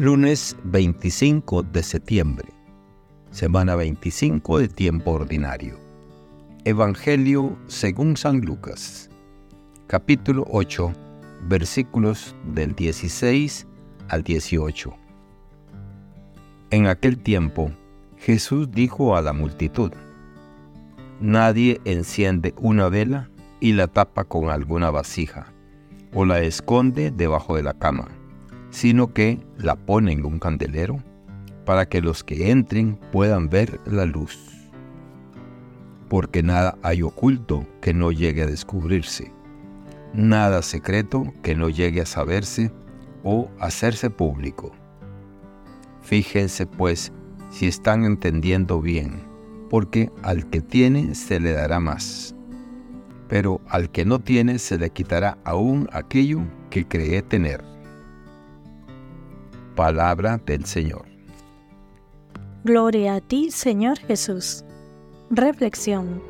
Lunes 25 de septiembre, semana 25 de tiempo ordinario. Evangelio según San Lucas, capítulo 8, versículos del 16 al 18. En aquel tiempo, Jesús dijo a la multitud, Nadie enciende una vela y la tapa con alguna vasija, o la esconde debajo de la cama sino que la pone en un candelero para que los que entren puedan ver la luz. Porque nada hay oculto que no llegue a descubrirse, nada secreto que no llegue a saberse o hacerse público. Fíjense pues si están entendiendo bien, porque al que tiene se le dará más, pero al que no tiene se le quitará aún aquello que cree tener. Palabra del Señor. Gloria a ti, Señor Jesús. Reflexión.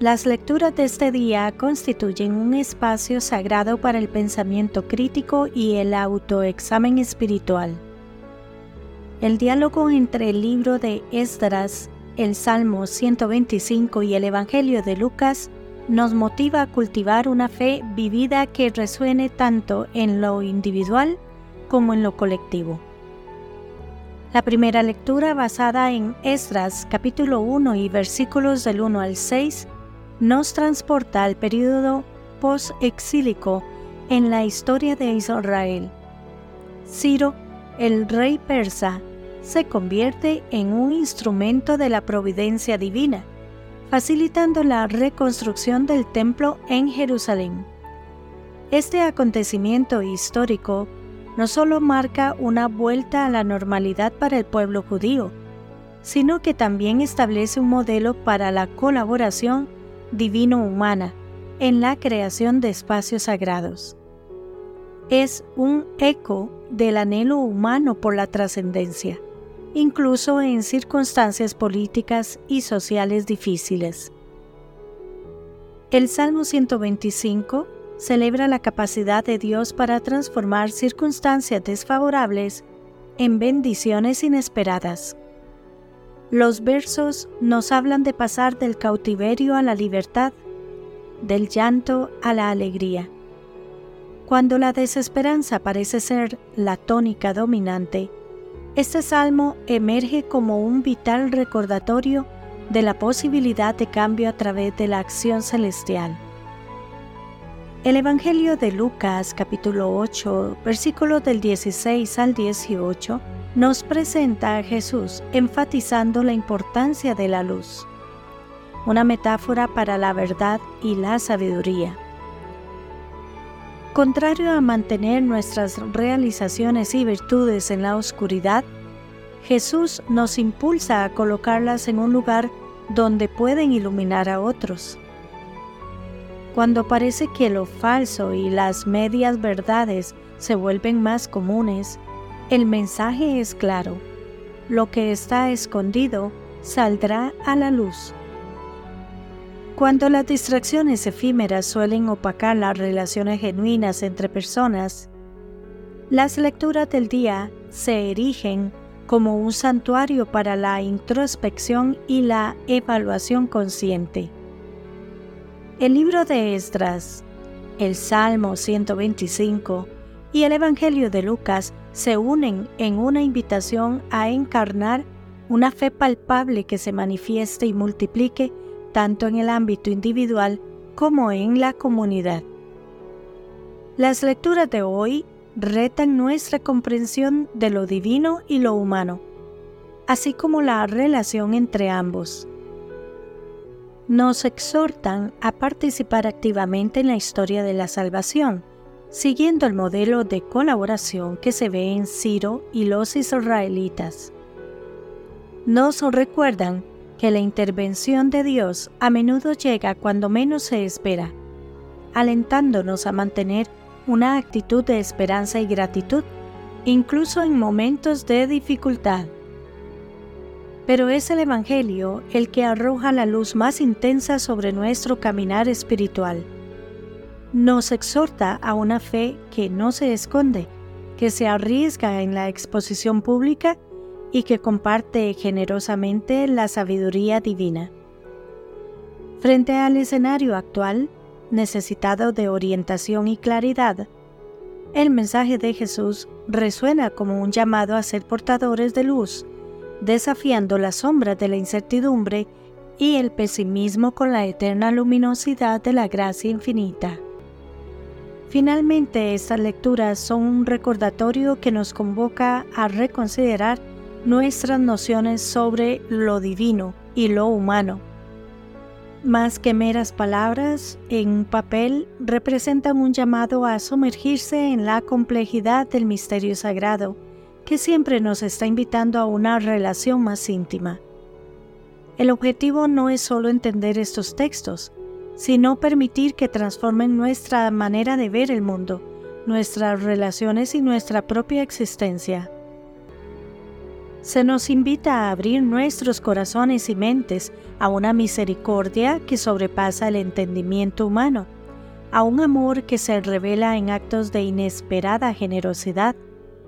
Las lecturas de este día constituyen un espacio sagrado para el pensamiento crítico y el autoexamen espiritual. El diálogo entre el libro de Esdras, el Salmo 125 y el Evangelio de Lucas nos motiva a cultivar una fe vivida que resuene tanto en lo individual como en lo colectivo. La primera lectura basada en Esdras capítulo 1 y versículos del 1 al 6 nos transporta al período post-exílico en la historia de Israel. Ciro, el rey persa, se convierte en un instrumento de la providencia divina, facilitando la reconstrucción del templo en Jerusalén. Este acontecimiento histórico no solo marca una vuelta a la normalidad para el pueblo judío, sino que también establece un modelo para la colaboración divino-humana en la creación de espacios sagrados. Es un eco del anhelo humano por la trascendencia, incluso en circunstancias políticas y sociales difíciles. El Salmo 125 celebra la capacidad de Dios para transformar circunstancias desfavorables en bendiciones inesperadas. Los versos nos hablan de pasar del cautiverio a la libertad, del llanto a la alegría. Cuando la desesperanza parece ser la tónica dominante, este salmo emerge como un vital recordatorio de la posibilidad de cambio a través de la acción celestial. El Evangelio de Lucas capítulo 8, versículos del 16 al 18, nos presenta a Jesús enfatizando la importancia de la luz, una metáfora para la verdad y la sabiduría. Contrario a mantener nuestras realizaciones y virtudes en la oscuridad, Jesús nos impulsa a colocarlas en un lugar donde pueden iluminar a otros. Cuando parece que lo falso y las medias verdades se vuelven más comunes, el mensaje es claro. Lo que está escondido saldrá a la luz. Cuando las distracciones efímeras suelen opacar las relaciones genuinas entre personas, las lecturas del día se erigen como un santuario para la introspección y la evaluación consciente. El libro de Esdras, el Salmo 125 y el Evangelio de Lucas se unen en una invitación a encarnar una fe palpable que se manifieste y multiplique tanto en el ámbito individual como en la comunidad. Las lecturas de hoy retan nuestra comprensión de lo divino y lo humano, así como la relación entre ambos nos exhortan a participar activamente en la historia de la salvación, siguiendo el modelo de colaboración que se ve en Ciro y los israelitas. Nos recuerdan que la intervención de Dios a menudo llega cuando menos se espera, alentándonos a mantener una actitud de esperanza y gratitud, incluso en momentos de dificultad pero es el Evangelio el que arroja la luz más intensa sobre nuestro caminar espiritual. Nos exhorta a una fe que no se esconde, que se arriesga en la exposición pública y que comparte generosamente la sabiduría divina. Frente al escenario actual, necesitado de orientación y claridad, el mensaje de Jesús resuena como un llamado a ser portadores de luz, desafiando las sombras de la incertidumbre y el pesimismo con la eterna luminosidad de la gracia infinita. Finalmente, estas lecturas son un recordatorio que nos convoca a reconsiderar nuestras nociones sobre lo divino y lo humano. Más que meras palabras en papel, representan un llamado a sumergirse en la complejidad del misterio sagrado, que siempre nos está invitando a una relación más íntima. El objetivo no es solo entender estos textos, sino permitir que transformen nuestra manera de ver el mundo, nuestras relaciones y nuestra propia existencia. Se nos invita a abrir nuestros corazones y mentes a una misericordia que sobrepasa el entendimiento humano, a un amor que se revela en actos de inesperada generosidad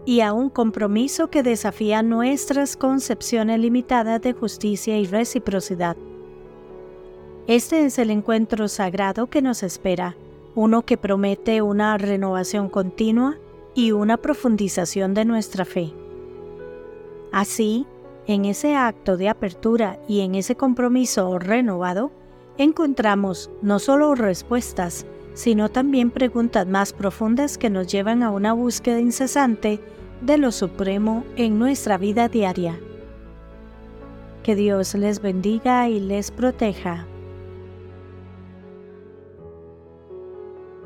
y a un compromiso que desafía nuestras concepciones limitadas de justicia y reciprocidad. Este es el encuentro sagrado que nos espera, uno que promete una renovación continua y una profundización de nuestra fe. Así, en ese acto de apertura y en ese compromiso renovado, encontramos no solo respuestas, sino también preguntas más profundas que nos llevan a una búsqueda incesante de lo supremo en nuestra vida diaria. Que Dios les bendiga y les proteja.